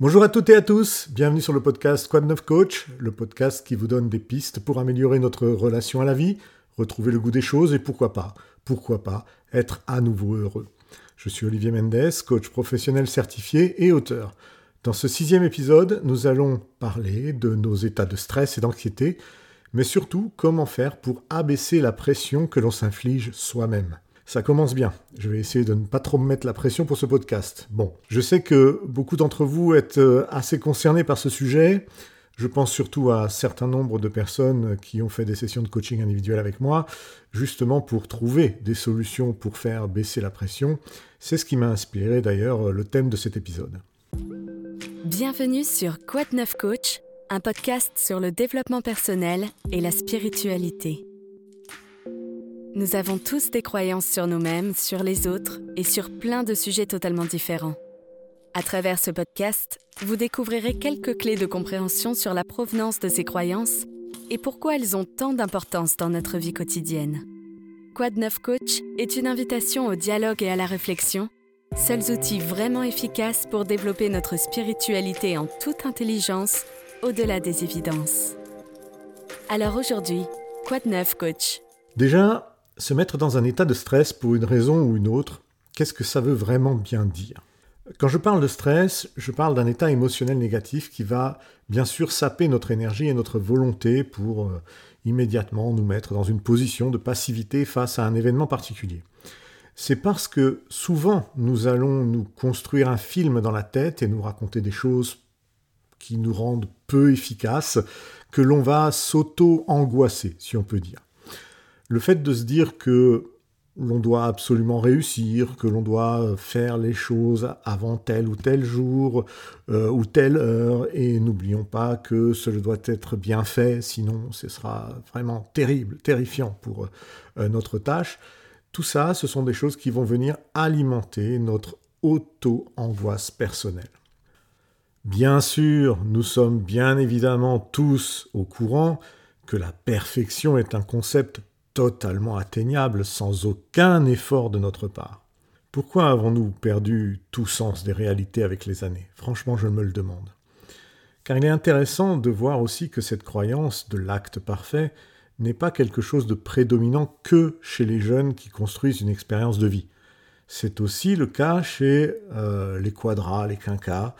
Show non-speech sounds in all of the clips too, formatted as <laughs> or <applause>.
Bonjour à toutes et à tous, bienvenue sur le podcast Quad 9 Coach, le podcast qui vous donne des pistes pour améliorer notre relation à la vie, retrouver le goût des choses et pourquoi pas, pourquoi pas, être à nouveau heureux. Je suis Olivier Mendes, coach professionnel certifié et auteur. Dans ce sixième épisode, nous allons parler de nos états de stress et d'anxiété, mais surtout comment faire pour abaisser la pression que l'on s'inflige soi-même. Ça commence bien. Je vais essayer de ne pas trop me mettre la pression pour ce podcast. Bon, je sais que beaucoup d'entre vous êtes euh, assez concernés par ce sujet. Je pense surtout à un certain nombre de personnes qui ont fait des sessions de coaching individuel avec moi, justement pour trouver des solutions pour faire baisser la pression. C'est ce qui m'a inspiré d'ailleurs le thème de cet épisode. Bienvenue sur Quad 9 Coach, un podcast sur le développement personnel et la spiritualité. Nous avons tous des croyances sur nous-mêmes, sur les autres et sur plein de sujets totalement différents. À travers ce podcast, vous découvrirez quelques clés de compréhension sur la provenance de ces croyances et pourquoi elles ont tant d'importance dans notre vie quotidienne. Quad 9 Coach est une invitation au dialogue et à la réflexion, seuls outils vraiment efficaces pour développer notre spiritualité en toute intelligence au-delà des évidences. Alors aujourd'hui, Quad 9 Coach. Déjà, se mettre dans un état de stress pour une raison ou une autre, qu'est-ce que ça veut vraiment bien dire? Quand je parle de stress, je parle d'un état émotionnel négatif qui va bien sûr saper notre énergie et notre volonté pour euh, immédiatement nous mettre dans une position de passivité face à un événement particulier. C'est parce que souvent nous allons nous construire un film dans la tête et nous raconter des choses qui nous rendent peu efficaces que l'on va s'auto-angoisser, si on peut dire le fait de se dire que l'on doit absolument réussir, que l'on doit faire les choses avant tel ou tel jour euh, ou telle heure, et n'oublions pas que cela doit être bien fait, sinon ce sera vraiment terrible, terrifiant pour euh, notre tâche. Tout ça, ce sont des choses qui vont venir alimenter notre auto-angoisse personnelle. Bien sûr, nous sommes bien évidemment tous au courant que la perfection est un concept totalement atteignable sans aucun effort de notre part. Pourquoi avons-nous perdu tout sens des réalités avec les années? Franchement, je me le demande. Car il est intéressant de voir aussi que cette croyance de l'acte parfait n'est pas quelque chose de prédominant que chez les jeunes qui construisent une expérience de vie. C'est aussi le cas chez euh, les quadras, les quinquas.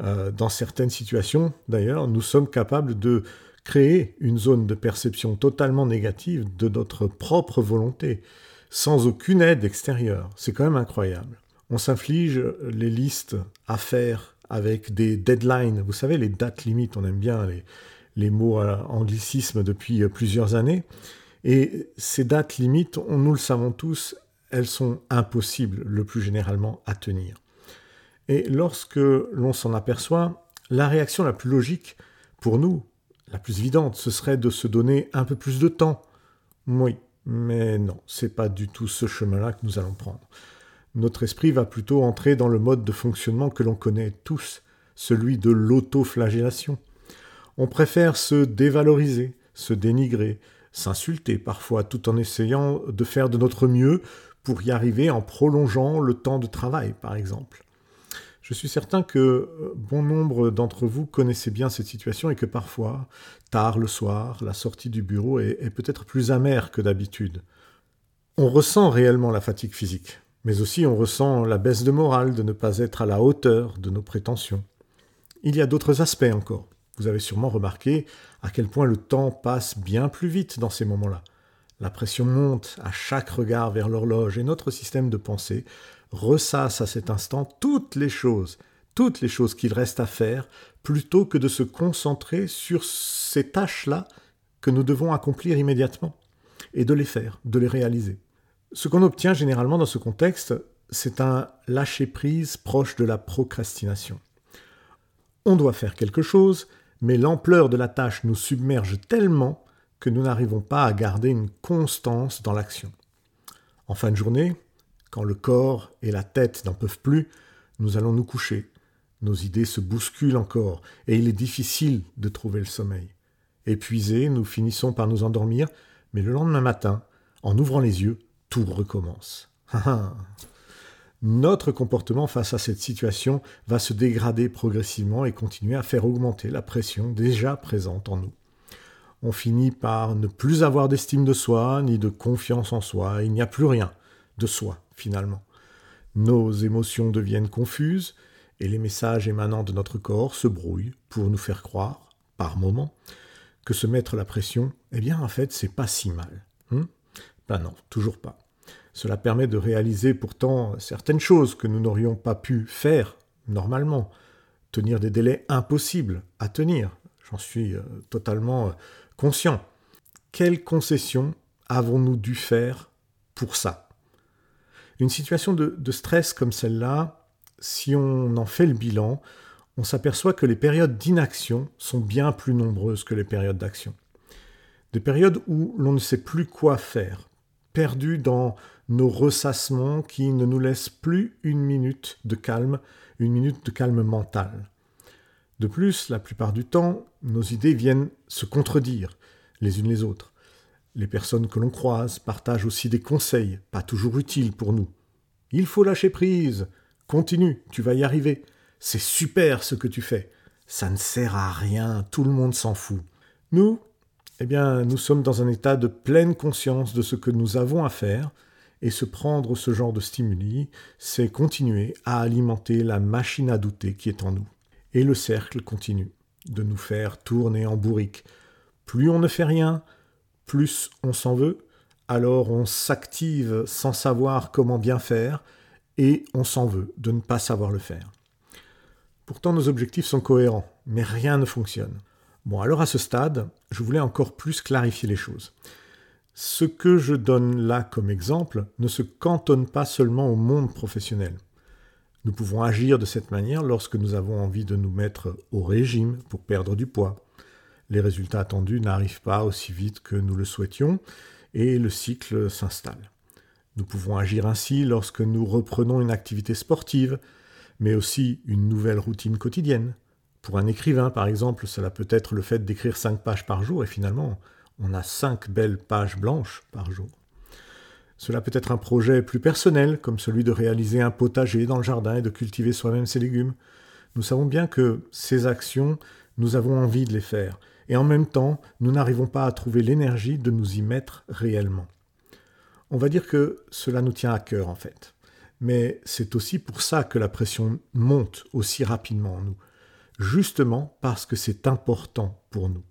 Euh, dans certaines situations, d'ailleurs, nous sommes capables de créer une zone de perception totalement négative de notre propre volonté, sans aucune aide extérieure. C'est quand même incroyable. On s'inflige les listes à faire avec des deadlines. Vous savez, les dates limites, on aime bien les, mots anglicisme depuis plusieurs années. Et ces dates limites, on, nous le savons tous, elles sont impossibles le plus généralement à tenir. Et lorsque l'on s'en aperçoit, la réaction la plus logique pour nous, la plus évidente, ce serait de se donner un peu plus de temps. Oui, mais non, c'est pas du tout ce chemin-là que nous allons prendre. Notre esprit va plutôt entrer dans le mode de fonctionnement que l'on connaît tous, celui de l'autoflagellation. On préfère se dévaloriser, se dénigrer, s'insulter parfois tout en essayant de faire de notre mieux pour y arriver en prolongeant le temps de travail, par exemple. Je suis certain que euh, bon nombre d'entre vous connaissez bien cette situation et que parfois, tard le soir, la sortie du bureau est, est peut-être plus amère que d'habitude. On ressent réellement la fatigue physique, mais aussi on ressent la baisse de morale de ne pas être à la hauteur de nos prétentions. Il y a d'autres aspects encore. Vous avez sûrement remarqué à quel point le temps passe bien plus vite dans ces moments-là. La pression monte à chaque regard vers l'horloge et notre système de pensée ressasse à cet instant toutes les choses, toutes les choses qu'il reste à faire, plutôt que de se concentrer sur ces tâches-là que nous devons accomplir immédiatement, et de les faire, de les réaliser. Ce qu'on obtient généralement dans ce contexte, c'est un lâcher-prise proche de la procrastination. On doit faire quelque chose, mais l'ampleur de la tâche nous submerge tellement que nous n'arrivons pas à garder une constance dans l'action. En fin de journée, quand le corps et la tête n'en peuvent plus, nous allons nous coucher. Nos idées se bousculent encore, et il est difficile de trouver le sommeil. Épuisés, nous finissons par nous endormir, mais le lendemain matin, en ouvrant les yeux, tout recommence. <laughs> notre comportement face à cette situation va se dégrader progressivement et continuer à faire augmenter la pression déjà présente en nous. On finit par ne plus avoir d'estime de soi ni de confiance en soi, il n'y a plus rien de soi finalement. Nos émotions deviennent confuses et les messages émanant de notre corps se brouillent pour nous faire croire, par moments, que se mettre la pression, eh bien en fait c'est pas si mal. Hein? Ben non, toujours pas. Cela permet de réaliser pourtant certaines choses que nous n'aurions pas pu faire normalement. Tenir des délais impossibles à tenir. J'en suis euh, totalement euh, conscient. Quelles concessions avons-nous dû faire pour ça? Une situation de, stress comme celle-là, si on en fait le bilan, on s'aperçoit que les périodes d'inaction sont bien plus nombreuses que les périodes d'action. Des périodes où l'on ne sait plus quoi faire, perdus dans nos ressassements qui ne nous laissent plus une minute de calme, une minute de calme mental. De plus, la plupart du temps, nos idées viennent se contredire les unes les autres. Les personnes que l'on croise partagent aussi des conseils, pas toujours utiles pour nous. Il faut lâcher prise. Continue, tu vas y arriver. C'est super ce que tu fais. Ça ne sert à rien, tout le monde s'en fout. Nous, eh bien, nous sommes dans un état de pleine conscience de ce que nous avons à faire, et se prendre ce genre de stimuli, c'est continuer à alimenter la machine à douter qui est en nous. Et le cercle continue de nous faire tourner en bourrique. Plus on ne fait rien, plus on s'en veut, alors on s'active sans savoir comment bien faire, et on s'en veut de ne pas savoir le faire. Pourtant nos objectifs sont cohérents, mais rien ne fonctionne. Bon, alors à ce stade, je voulais encore plus clarifier les choses. Ce que je donne là comme exemple ne se cantonne pas seulement au monde professionnel. Nous pouvons agir de cette manière lorsque nous avons envie de nous mettre au régime pour perdre du poids. Les résultats attendus n'arrivent pas aussi vite que nous le souhaitions et le cycle s'installe. Nous pouvons agir ainsi lorsque nous reprenons une activité sportive, mais aussi une nouvelle routine quotidienne, pour un écrivain, par exemple, cela peut être le fait d'écrire cinq pages par jour, et finalement, on a cinq belles pages blanches par jour. Cela peut être un projet plus personnel, comme celui de réaliser un potager dans le jardin et de cultiver soi-même ses légumes. Nous savons bien que ces actions, nous avons envie de les faire, et en même temps, nous n'arrivons pas à trouver l'énergie de nous y mettre réellement. On va dire que cela nous tient à cœur en fait. Mais c'est aussi pour ça que la pression monte aussi rapidement en nous justement parce que c'est important pour nous.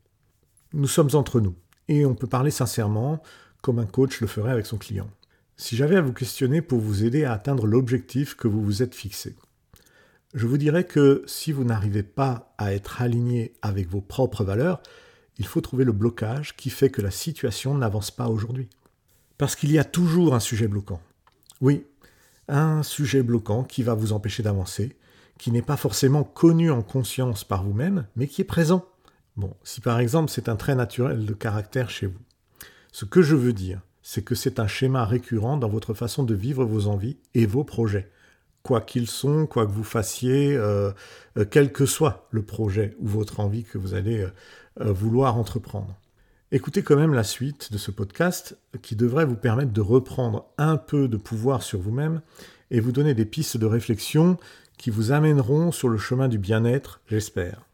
Nous sommes entre nous, et on peut parler sincèrement, comme un coach le ferait avec son client. Si j'avais à vous questionner pour vous aider à atteindre l'objectif que vous vous êtes fixé, je vous dirais que si vous n'arrivez pas à être aligné avec vos propres valeurs, il faut trouver le blocage qui fait que la situation n'avance pas aujourd'hui. Parce qu'il y a toujours un sujet bloquant. Oui, un sujet bloquant qui va vous empêcher d'avancer, qui n'est pas forcément connu en conscience par vous-même, mais qui est présent. Bon, si par exemple c'est un trait naturel de caractère chez vous. Ce que je veux dire, c'est que c'est un schéma récurrent dans votre façon de vivre vos envies et vos projets. Quoi qu'ils sont, quoi que vous fassiez, euh, euh, quel que soit le projet ou votre envie que vous allez euh, vouloir entreprendre. Écoutez quand même la suite de ce podcast qui devrait vous permettre de reprendre un peu de pouvoir sur vous-même et vous donner des pistes de réflexion qui vous amèneront sur le chemin du bien-être, j'espère.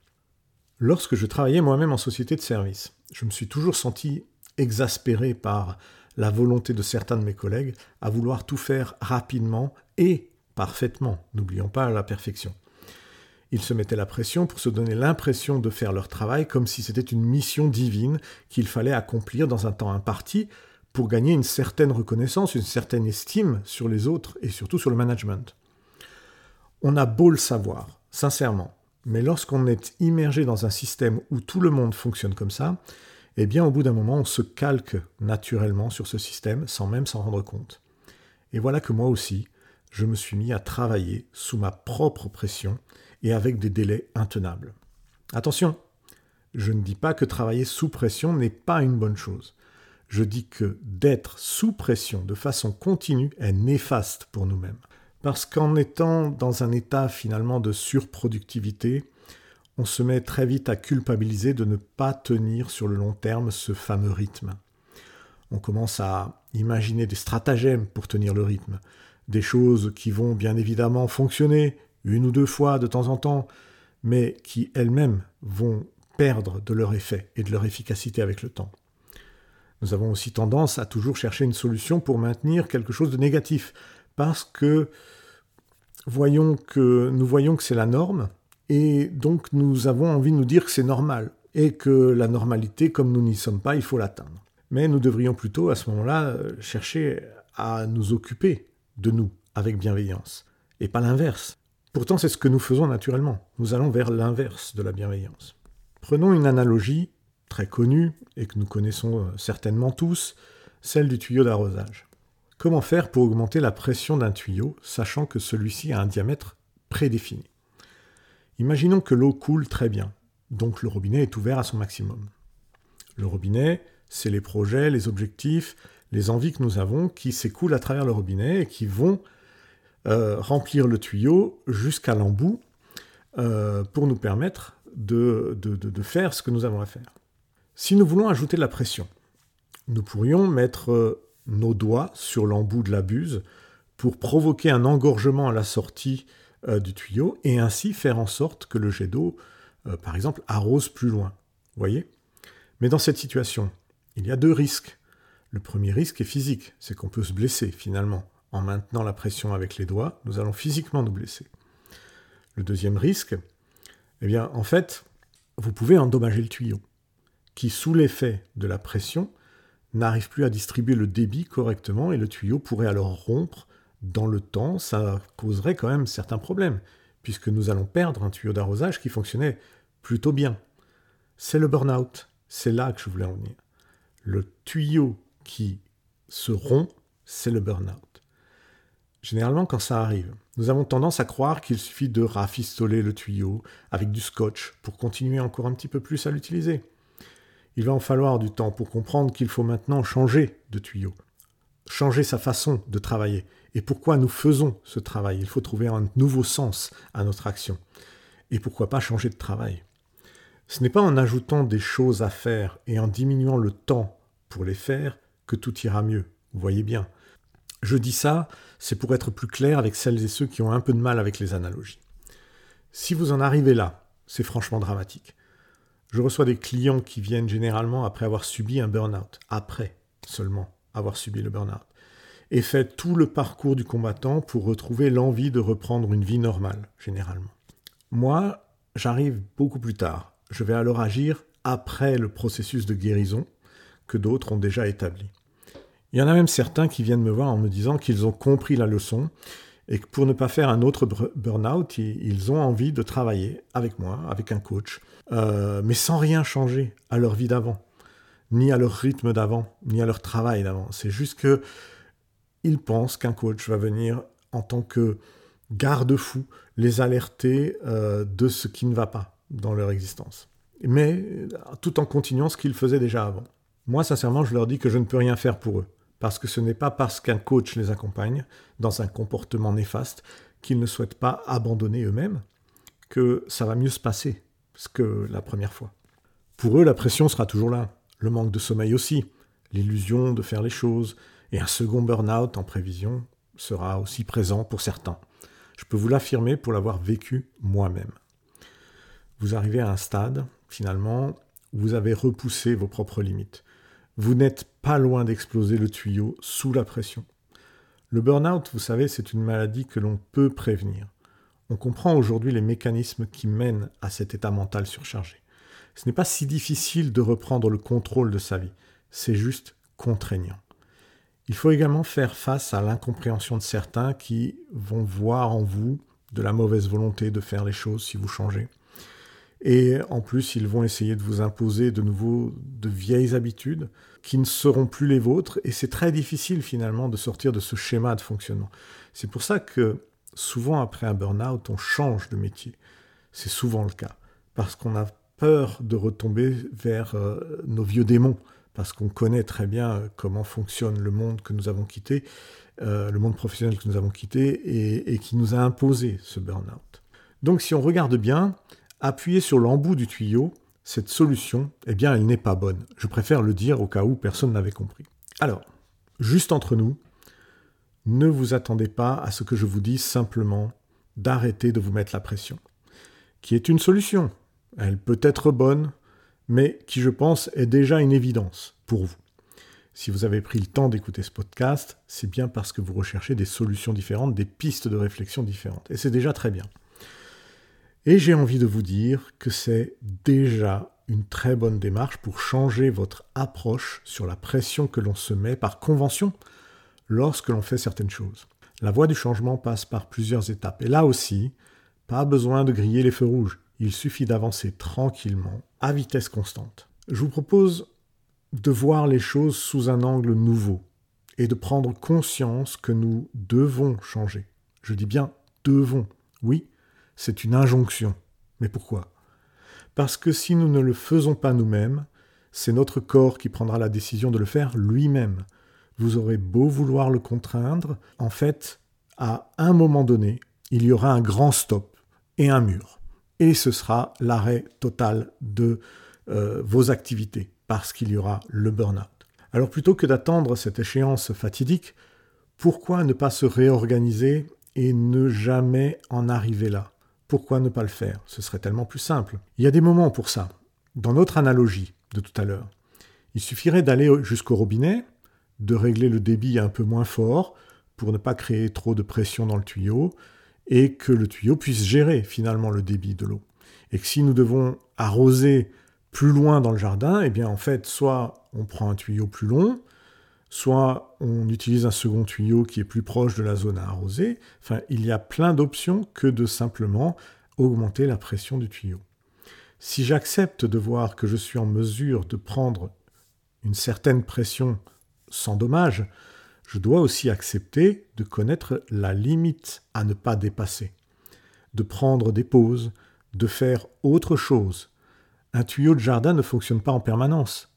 Lorsque je travaillais moi-même en société de service, je me suis toujours senti exaspéré par la volonté de certains de mes collègues à vouloir tout faire rapidement et parfaitement, n'oublions pas la perfection. Ils se mettaient la pression pour se donner l'impression de faire leur travail comme si c'était une mission divine qu'il fallait accomplir dans un temps imparti pour gagner une certaine reconnaissance, une certaine estime sur les autres et surtout sur le management. On a beau le savoir, sincèrement, mais lorsqu'on est immergé dans un système où tout le monde fonctionne comme ça, eh bien au bout d'un moment on se calque naturellement sur ce système sans même s'en rendre compte. Et voilà que moi aussi, je me suis mis à travailler sous ma propre pression et avec des délais intenables. Attention, je ne dis pas que travailler sous pression n'est pas une bonne chose. Je dis que d'être sous pression de façon continue est néfaste pour nous-mêmes. Parce qu'en étant dans un état finalement de surproductivité, on se met très vite à culpabiliser de ne pas tenir sur le long terme ce fameux rythme. On commence à imaginer des stratagèmes pour tenir le rythme, des choses qui vont bien évidemment fonctionner une ou deux fois de temps en temps, mais qui elles-mêmes vont perdre de leur effet et de leur efficacité avec le temps. Nous avons aussi tendance à toujours chercher une solution pour maintenir quelque chose de négatif, parce que, nous voyons que c'est la norme, et donc nous avons envie de nous dire que c'est normal, et que la normalité, comme nous n'y sommes pas, il faut l'atteindre. Mais nous devrions plutôt, à ce moment-là, chercher à nous occuper de nous avec bienveillance, et pas l'inverse. Pourtant, c'est ce que nous faisons naturellement. Nous allons vers l'inverse de la bienveillance. Prenons une analogie très connue et que nous connaissons euh, certainement tous, celle du tuyau d'arrosage. Comment faire pour augmenter la pression d'un tuyau, sachant que celui-ci a un diamètre prédéfini? Imaginons que l'eau coule très bien, donc le robinet est ouvert à son maximum. Le robinet, c'est les projets, les objectifs, les envies que nous avons qui s'écoulent à travers le robinet et qui vont euh, remplir le tuyau jusqu'à l'embout euh, pour nous permettre de, faire ce que nous avons à faire. Si nous voulons ajouter de la pression, nous pourrions mettre euh, nos doigts sur l'embout de la buse pour provoquer un engorgement à la sortie du tuyau et ainsi faire en sorte que le jet d'eau, par exemple, arrose plus loin. Voyez? Mais dans cette situation, il y a deux risques. Le premier risque est physique, c'est qu'on peut se blesser finalement en maintenant la pression avec les doigts, nous allons physiquement nous blesser. Le deuxième risque, eh bien, en fait, vous pouvez endommager le tuyau, qui, sous l'effet de la pression, n'arrive plus à distribuer le débit correctement et le tuyau pourrait alors rompre dans le temps. Ça causerait quand même certains problèmes, puisque nous allons perdre un tuyau d'arrosage qui fonctionnait plutôt bien. C'est le burn-out. C'est là que je voulais en venir. Le tuyau qui se rompt, c'est le burn-out. Généralement, quand ça arrive, nous avons tendance à croire qu'il suffit de rafistoler le tuyau avec du scotch pour continuer encore un petit peu plus à l'utiliser. Il va en falloir du temps pour comprendre qu'il faut maintenant changer de tuyau, changer sa façon de travailler. Et pourquoi nous faisons ce travail? Il faut trouver un nouveau sens à notre action. Et pourquoi pas changer de travail? Ce n'est pas en ajoutant des choses à faire et en diminuant le temps pour les faire que tout ira mieux. Vous voyez bien. Je dis ça, c'est pour être plus clair avec celles et ceux qui ont un peu de mal avec les analogies. Si vous en arrivez là, c'est franchement dramatique. Je reçois des clients qui viennent généralement après avoir subi un burn-out, après seulement avoir subi le burn-out, et fait tout le parcours du combattant pour retrouver l'envie de reprendre une vie normale, généralement. Moi, j'arrive beaucoup plus tard. Je vais alors agir après le processus de guérison que d'autres ont déjà établi. Il y en a même certains qui viennent me voir en me disant qu'ils ont compris la leçon et que pour ne pas faire un autre burn-out, ils ont envie de travailler avec moi, avec un coach, euh, mais sans rien changer à leur vie d'avant, ni à leur rythme d'avant, ni à leur travail d'avant. C'est juste que ils pensent qu'un coach va venir en tant que garde-fou les alerter euh, de ce qui ne va pas dans leur existence, mais tout en continuant ce qu'ils faisaient déjà avant. Moi, sincèrement, je leur dis que je ne peux rien faire pour eux parce que ce n'est pas parce qu'un coach les accompagne dans un comportement néfaste qu'ils ne souhaitent pas abandonner eux-mêmes que ça va mieux se passer que la première fois. Pour eux, la pression sera toujours là, le manque de sommeil aussi, l'illusion de faire les choses, et un second burn-out en prévision sera aussi présent pour certains. Je peux vous l'affirmer pour l'avoir vécu moi-même. Vous arrivez à un stade, finalement, vous avez repoussé vos propres limites. Vous n'êtes pas loin d'exploser le tuyau sous la pression. Le burn-out, vous savez, c'est une maladie que l'on peut prévenir. On comprend aujourd'hui les mécanismes qui mènent à cet état mental surchargé. Ce n'est pas si difficile de reprendre le contrôle de sa vie, c'est juste contraignant. Il faut également faire face à l'incompréhension de certains qui vont voir en vous de la mauvaise volonté de faire les choses si vous changez. Et en plus, ils vont essayer de vous imposer de nouveau de vieilles habitudes qui ne seront plus les vôtres. Et c'est très difficile finalement de sortir de ce schéma de fonctionnement. C'est pour ça que souvent après un burn-out, on change de métier. C'est souvent le cas. Parce qu'on a peur de retomber vers euh, nos vieux démons. Parce qu'on connaît très bien euh, comment fonctionne le monde que nous avons quitté, euh, le monde professionnel que nous avons quitté et, et qui nous a imposé ce burn-out. Donc si on regarde bien, appuyer sur l'embout du tuyau, cette solution, eh bien, elle n'est pas bonne. Je préfère le dire au cas où personne n'avait compris. Alors, juste entre nous, ne vous attendez pas à ce que je vous dise simplement d'arrêter de vous mettre la pression, qui est une solution. Elle peut être bonne, mais qui, je pense, est déjà une évidence pour vous. Si vous avez pris le temps d'écouter ce podcast, c'est bien parce que vous recherchez des solutions différentes, des pistes de réflexion différentes. Et c'est déjà très bien. Et j'ai envie de vous dire que c'est déjà une très bonne démarche pour changer votre approche sur la pression que l'on se met par convention lorsque l'on fait certaines choses. La voie du changement passe par plusieurs étapes. Et là aussi, pas besoin de griller les feux rouges. Il suffit d'avancer tranquillement, à vitesse constante. Je vous propose de voir les choses sous un angle nouveau et de prendre conscience que nous devons changer. Je dis bien devons. Oui, c'est une injonction. Mais pourquoi? Parce que si nous ne le faisons pas nous-mêmes, c'est notre corps qui prendra la décision de le faire lui-même. Vous aurez beau vouloir le contraindre, en fait, à un moment donné, il y aura un grand stop et un mur. Et ce sera l'arrêt total de euh, vos activités parce qu'il y aura le burn-out. Alors plutôt que d'attendre cette échéance fatidique, pourquoi ne pas se réorganiser et ne jamais en arriver là? Pourquoi ne pas le faire? Ce serait tellement plus simple. Il y a des moments pour ça. Dans notre analogie de tout à l'heure, il suffirait d'aller jusqu'au robinet, de régler le débit un peu moins fort pour ne pas créer trop de pression dans le tuyau et que le tuyau puisse gérer finalement le débit de l'eau. Et que si nous devons arroser plus loin dans le jardin, eh bien en fait, soit on prend un tuyau plus long, soit on utilise un second tuyau qui est plus proche de la zone à arroser. Enfin, il y a plein d'options que de simplement augmenter la pression du tuyau. Si j'accepte de voir que je suis en mesure de prendre une certaine pression sans dommage, je dois aussi accepter de connaître la limite à ne pas dépasser, de prendre des pauses, de faire autre chose, un tuyau de jardin ne fonctionne pas en permanence.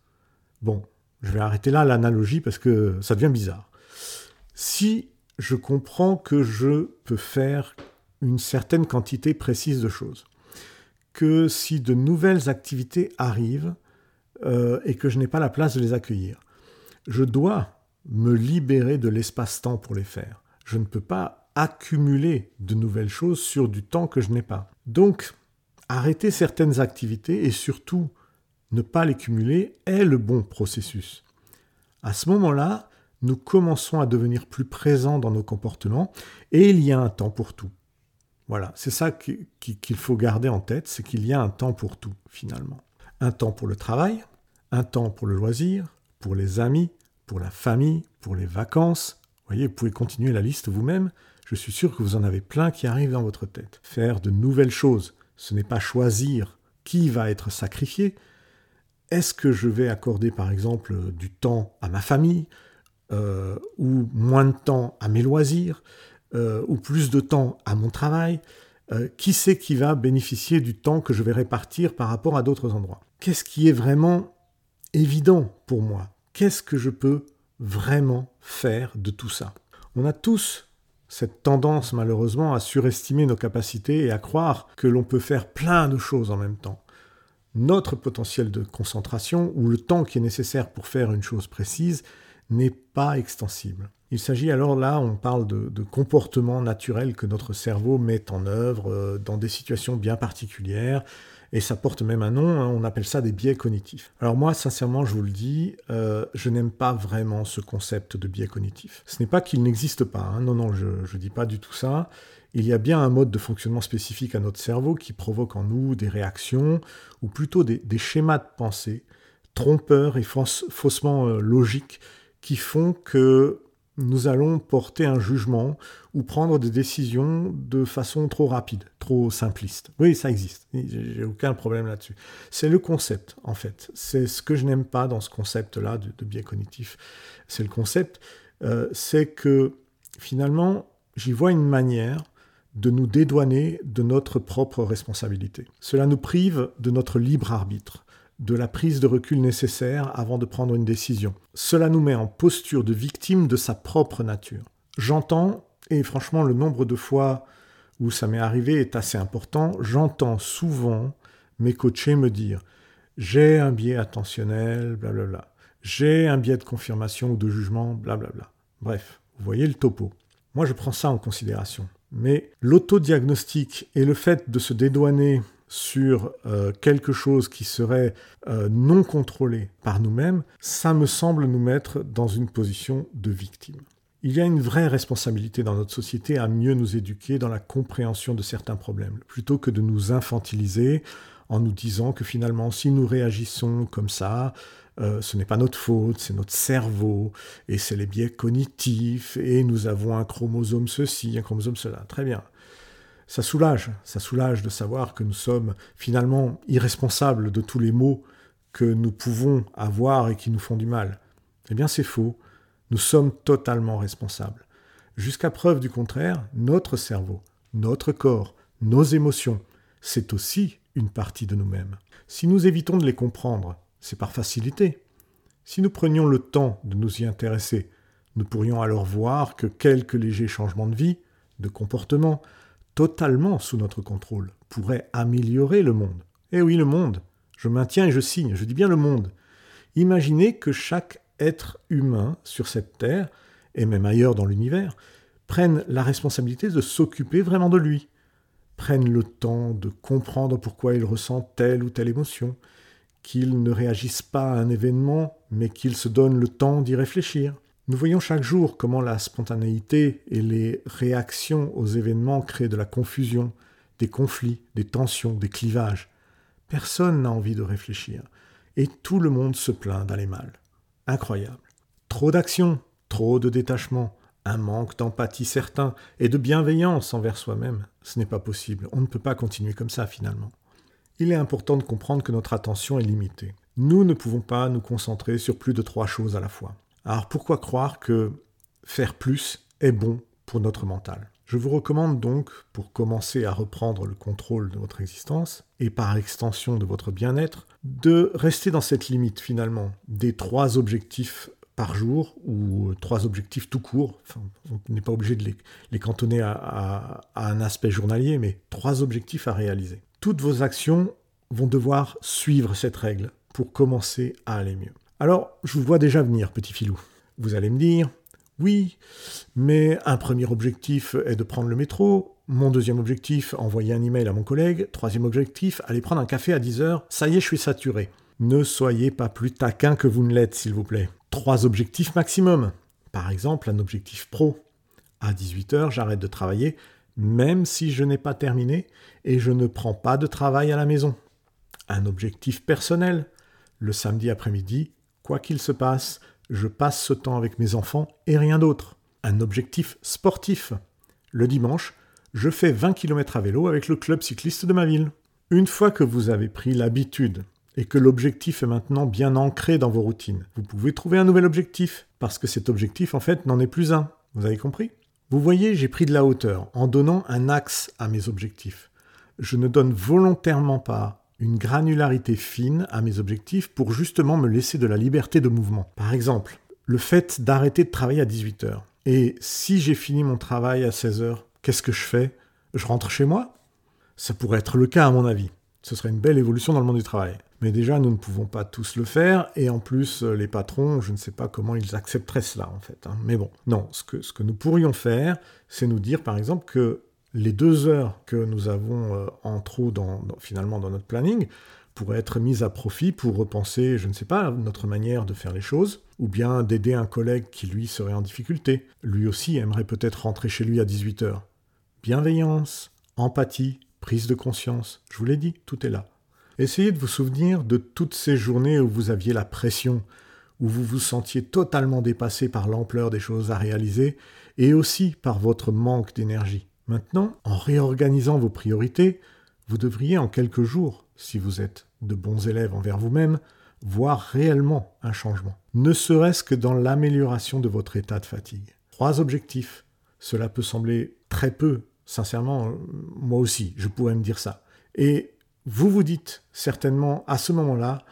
Bon, je vais arrêter là l'analogie parce que ça devient bizarre. Si je comprends que je peux faire une certaine quantité précise de choses, que si de nouvelles activités arrivent euh, et que je n'ai pas la place de les accueillir, je dois me libérer de l'espace-temps pour les faire. Je ne peux pas accumuler de nouvelles choses sur du temps que je n'ai pas. Donc, arrêter certaines activités et surtout ne pas les cumuler est le bon processus. À ce moment-là, nous commençons à devenir plus présents dans nos comportements et il y a un temps pour tout. Voilà, c'est ça qu'il faut garder en tête, c'est qu'il y a un temps pour tout finalement. Un temps pour le travail, un temps pour le loisir, pour les amis, pour la famille, pour les vacances. Vous voyez, vous pouvez continuer la liste vous-même. Je suis sûr que vous en avez plein qui arrivent dans votre tête. Faire de nouvelles choses, ce n'est pas choisir qui va être sacrifié. Est-ce que je vais accorder par exemple du temps à ma famille euh, ou moins de temps à mes loisirs euh, ou plus de temps à mon travail euh, Qui c'est qui va bénéficier du temps que je vais répartir par rapport à d'autres endroits? Qu'est-ce qui est vraiment évident pour moi? Qu'est-ce que je peux vraiment faire de tout ça? On a tous cette tendance malheureusement à surestimer nos capacités et à croire que l'on peut faire plein de choses en même temps. Notre potentiel de concentration ou le temps qui est nécessaire pour faire une chose précise n'est pas extensible. Il s'agit alors là, on parle de, comportements naturels que notre cerveau met en œuvre euh, dans des situations bien particulières, et ça porte même un nom, hein, on appelle ça des biais cognitifs. Alors moi, sincèrement, je vous le dis, euh, je n'aime pas vraiment ce concept de biais cognitif. Ce n'est pas qu'il n'existe pas, hein. non, non, je ne dis pas du tout ça. Il y a bien un mode de fonctionnement spécifique à notre cerveau qui provoque en nous des réactions, ou plutôt des, schémas de pensée trompeurs et faussement euh, logiques qui font que nous allons porter un jugement ou prendre des décisions de façon trop rapide, trop simpliste. Oui, ça existe. J'ai aucun problème là-dessus. C'est le concept, en fait. C'est ce que je n'aime pas dans ce concept-là de, biais cognitif. C'est le concept. Euh, c'est que finalement, j'y vois une manière de nous dédouaner de notre propre responsabilité. Cela nous prive de notre libre arbitre de la prise de recul nécessaire avant de prendre une décision. Cela nous met en posture de victime de sa propre nature. J'entends, et franchement le nombre de fois où ça m'est arrivé est assez important, j'entends souvent mes coachés me dire j'ai un biais attentionnel, blablabla. J'ai un biais de confirmation ou de jugement, blablabla. Bref, Vous voyez le topo. Moi, je prends ça en considération. Mais l'autodiagnostic et le fait de se dédouaner sur euh, quelque chose qui serait euh, non contrôlé par nous-mêmes, ça me semble nous mettre dans une position de victime. Il y a une vraie responsabilité dans notre société à mieux nous éduquer dans la compréhension de certains problèmes, plutôt que de nous infantiliser en nous disant que finalement, si nous réagissons comme ça, euh, ce n'est pas notre faute, c'est notre cerveau, et c'est les biais cognitifs, et nous avons un chromosome ceci, un chromosome cela. Très bien. Ça soulage, ça soulage de savoir que nous sommes finalement irresponsables de tous les maux que nous pouvons avoir et qui nous font du mal. Eh bien, c'est faux. Nous sommes totalement responsables. Jusqu'à preuve du contraire, notre cerveau, notre corps, nos émotions, c'est aussi une partie de nous-mêmes. Si nous évitons de les comprendre, c'est par facilité. Si nous prenions le temps de nous y intéresser, nous pourrions alors voir que quelques légers changements de vie, de comportement, totalement sous notre contrôle, pourraient améliorer le monde. Eh oui, le monde. Je maintiens et je signe, je dis bien le monde. Imaginez que chaque être humain sur cette terre, et même ailleurs dans l'univers, prenne la responsabilité de s'occuper vraiment de lui, prenne le temps de comprendre pourquoi il ressent telle ou telle émotion, qu'il ne réagisse pas à un événement, mais qu'il se donne le temps d'y réfléchir. Nous voyons chaque jour comment la spontanéité et les réactions aux événements créent de la confusion, des conflits, des tensions, des clivages. Personne n'a envie de réfléchir, et tout le monde se plaint d'aller mal. Incroyable. Trop d'action, trop de détachement, un manque d'empathie certain et de bienveillance envers soi-même. Ce n'est pas possible, on ne peut pas continuer comme ça finalement il est important de comprendre que notre attention est limitée. Nous ne pouvons pas nous concentrer sur plus de trois choses à la fois. Alors pourquoi croire que faire plus est bon pour notre mental? Je vous recommande donc, pour commencer à reprendre le contrôle de votre existence, et par extension de votre bien-être, de rester dans cette limite finalement des trois objectifs par jour ou trois objectifs tout court. on n'est pas obligé de les, cantonner à, un aspect journalier, mais trois objectifs à réaliser toutes vos actions vont devoir suivre cette règle pour commencer à aller mieux. Alors, je vous vois déjà venir, petit filou. Vous allez me dire, oui, mais un premier objectif est de prendre le métro, mon deuxième objectif, envoyer un email à mon collègue, troisième objectif, aller prendre un café à 10h, ça y est, je suis saturé. Ne soyez pas plus taquin que vous ne l'êtes, s'il vous plaît. Trois objectifs maximum. Par exemple, un objectif pro. À 18h, j'arrête de travailler, même si je n'ai pas terminé et je ne prends pas de travail à la maison. Un objectif personnel. Le samedi après-midi, quoi qu'il se passe, je passe ce temps avec mes enfants et rien d'autre. Un objectif sportif. Le dimanche, je fais 20 km à vélo avec le club cycliste de ma ville. Une fois que vous avez pris l'habitude et que l'objectif est maintenant bien ancré dans vos routines, vous pouvez trouver un nouvel objectif, parce que cet objectif en fait n'en est plus un. Vous avez compris? Vous voyez, j'ai pris de la hauteur en donnant un axe à mes objectifs. Je ne donne volontairement pas une granularité fine à mes objectifs pour justement me laisser de la liberté de mouvement. Par exemple, le fait d'arrêter de travailler à 18h. Et si j'ai fini mon travail à 16h, qu'est-ce que je fais? Je rentre chez moi? Ça pourrait être le cas à mon avis. Ce serait une belle évolution dans le monde du travail. Mais déjà, nous ne pouvons pas tous le faire, et en plus, euh, les patrons, je ne sais pas comment ils accepteraient cela, en fait. Hein. Mais bon, non, ce que, nous pourrions faire, c'est nous dire, par exemple, que les deux heures que nous avons euh, en trop, dans, finalement, dans notre planning, pourraient être mises à profit pour repenser, je ne sais pas, notre manière de faire les choses, ou bien d'aider un collègue qui, lui, serait en difficulté. Lui aussi aimerait peut-être rentrer chez lui à 18h. Bienveillance, empathie, prise de conscience, je vous l'ai dit, tout est là. Essayez de vous souvenir de toutes ces journées où vous aviez la pression, où vous vous sentiez totalement dépassé par l'ampleur des choses à réaliser et aussi par votre manque d'énergie. Maintenant, en réorganisant vos priorités, vous devriez en quelques jours, si vous êtes de bons élèves envers vous-même, voir réellement un changement, ne serait-ce que dans l'amélioration de votre état de fatigue. Trois objectifs. Cela peut sembler très peu, sincèrement, moi aussi, je pourrais me dire ça. Et vous vous dites certainement à ce moment-là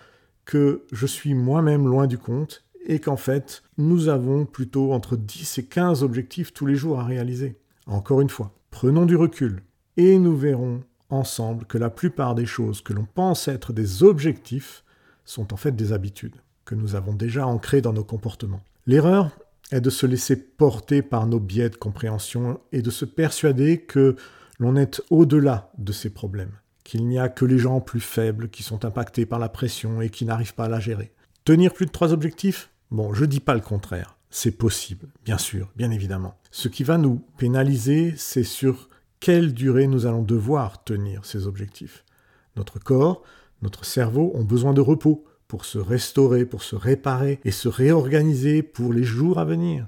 que je suis moi-même loin du compte et qu'en fait, nous avons plutôt entre 10 et 15 objectifs tous les jours à réaliser. Encore une fois, prenons du recul et nous verrons ensemble que la plupart des choses que l'on pense être des objectifs sont en fait des habitudes que nous avons déjà ancrées dans nos comportements. L'erreur, est de se laisser porter par nos biais de compréhension et de se persuader que l'on est au-delà de ces problèmes, qu'il n'y a que les gens plus faibles qui sont impactés par la pression et qui n'arrivent pas à la gérer. Tenir plus de trois objectifs? Bon, je dis pas le contraire. C'est possible, bien sûr, bien évidemment. Ce qui va nous pénaliser, c'est sur quelle durée nous allons devoir tenir ces objectifs. Notre corps, notre cerveau ont besoin de repos pour se restaurer, pour se réparer et se réorganiser pour les jours à venir.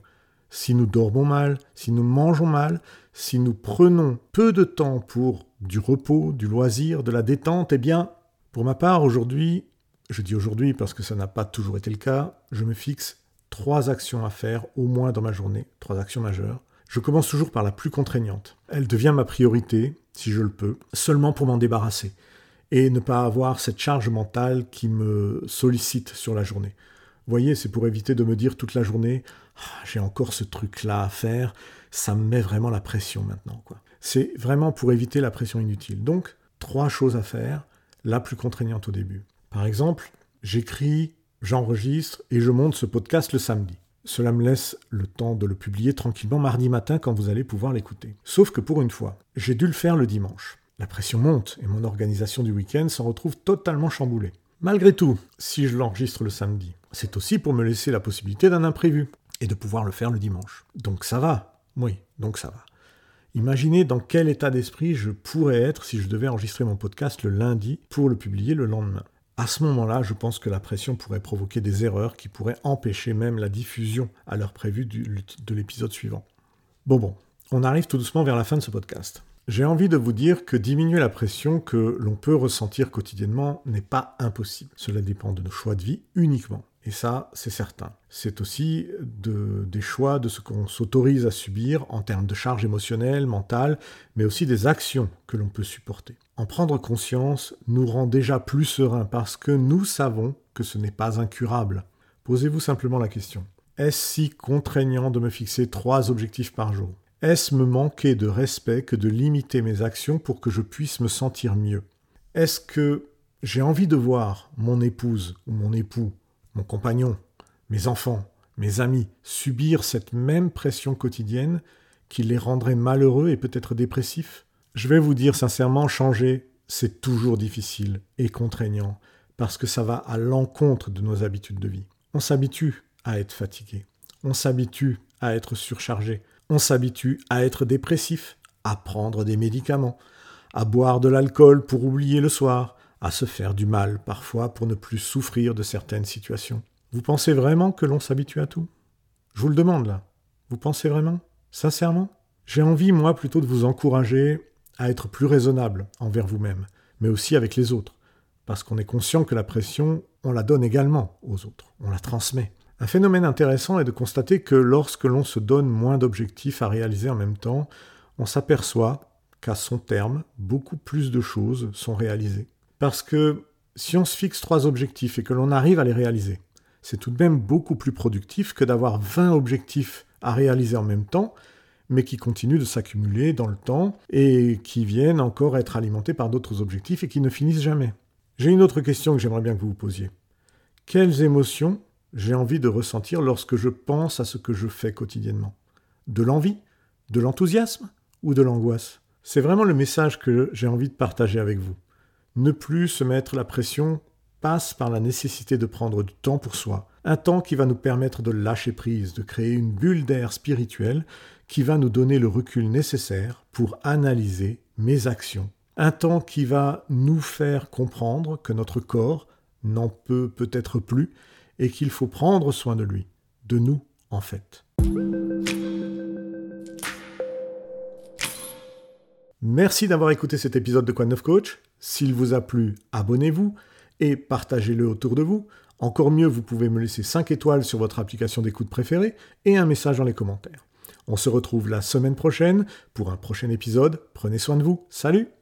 Si nous dormons mal, si nous mangeons mal, si nous prenons peu de temps pour du repos, du loisir, de la détente, eh bien, pour ma part, aujourd'hui, je dis aujourd'hui parce que ça n'a pas toujours été le cas, je me fixe trois actions à faire au moins dans ma journée, trois actions majeures. Je commence toujours par la plus contraignante. Elle devient ma priorité, si je le peux, seulement pour m'en débarrasser et ne pas avoir cette charge mentale qui me sollicite sur la journée. Vous voyez, c'est pour éviter de me dire toute la journée ah, j'ai encore ce truc-là à faire, ça me met vraiment la pression maintenant. C'est vraiment pour éviter la pression inutile. Donc, trois choses à faire, la plus contraignante au début. Par exemple, j'écris, j'enregistre et je monte ce podcast le samedi. Cela me laisse le temps de le publier tranquillement mardi matin quand vous allez pouvoir l'écouter. Sauf que pour une fois, j'ai dû le faire le dimanche. La pression monte et mon organisation du week-end s'en retrouve totalement chamboulée. Malgré tout, si je l'enregistre le samedi, c'est aussi pour me laisser la possibilité d'un imprévu et de pouvoir le faire le dimanche. Donc ça va, oui, donc ça va. Imaginez dans quel état d'esprit je pourrais être si je devais enregistrer mon podcast le lundi pour le publier le lendemain. À ce moment-là, je pense que la pression pourrait provoquer des erreurs qui pourraient empêcher même la diffusion à l'heure prévue de l'épisode suivant. Bon bon, on arrive tout doucement vers la fin de ce podcast. J'ai envie de vous dire que diminuer la pression que l'on peut ressentir quotidiennement n'est pas impossible. Cela dépend de nos choix de vie uniquement. Et ça, c'est certain. C'est aussi des choix de ce qu'on s'autorise à subir en termes de charge émotionnelle, mentale, mais aussi des actions que l'on peut supporter. En prendre conscience nous rend déjà plus sereins parce que nous savons que ce n'est pas incurable. Posez-vous simplement la question. Est-ce si contraignant de me fixer trois objectifs par jour? Est-ce me manquer de respect que de limiter mes actions pour que je puisse me sentir mieux? Est-ce que j'ai envie de voir mon épouse ou mon époux, mon compagnon, mes enfants, mes amis subir cette même pression quotidienne qui les rendrait malheureux et peut-être dépressifs? Je vais vous dire sincèrement, changer, c'est toujours difficile et contraignant parce que ça va à l'encontre de nos habitudes de vie. On s'habitue à être fatigué, on s'habitue à être surchargé, on s'habitue à être dépressif, à prendre des médicaments, à boire de l'alcool pour oublier le soir, à se faire du mal parfois pour ne plus souffrir de certaines situations. Vous pensez vraiment que l'on s'habitue à tout? Je vous le demande là. Vous pensez vraiment? Sincèrement? J'ai envie, moi, plutôt de vous encourager à être plus raisonnable envers vous-même, mais aussi avec les autres, parce qu'on est conscient que la pression, on la donne également aux autres, on la transmet. Un phénomène intéressant est de constater que lorsque l'on se donne moins d'objectifs à réaliser en même temps, on s'aperçoit qu'à son terme, beaucoup plus de choses sont réalisées. Parce que si on se fixe trois objectifs et que l'on arrive à les réaliser, c'est tout de même beaucoup plus productif que d'avoir 20 objectifs à réaliser en même temps, mais qui continuent de s'accumuler dans le temps et qui viennent encore être alimentés par d'autres objectifs et qui ne finissent jamais. J'ai une autre question que j'aimerais bien que vous vous posiez. Quelles émotions j'ai envie de ressentir lorsque je pense à ce que je fais quotidiennement. De l'envie De l'enthousiasme Ou de l'angoisse? C'est vraiment le message que j'ai envie de partager avec vous. Ne plus se mettre la pression passe par la nécessité de prendre du temps pour soi, un temps qui va nous permettre de lâcher prise, de créer une bulle d'air spirituelle qui va nous donner le recul nécessaire pour analyser mes actions, un temps qui va nous faire comprendre que notre corps n'en peut peut-être plus et qu'il faut prendre soin de lui, de nous en fait. Merci d'avoir écouté cet épisode de Quoi Neuf Coach. S'il vous a plu, abonnez-vous et partagez-le autour de vous. Encore mieux, vous pouvez me laisser 5 étoiles sur votre application d'écoute préférée et un message dans les commentaires. On se retrouve la semaine prochaine pour un prochain épisode. Prenez soin de vous. Salut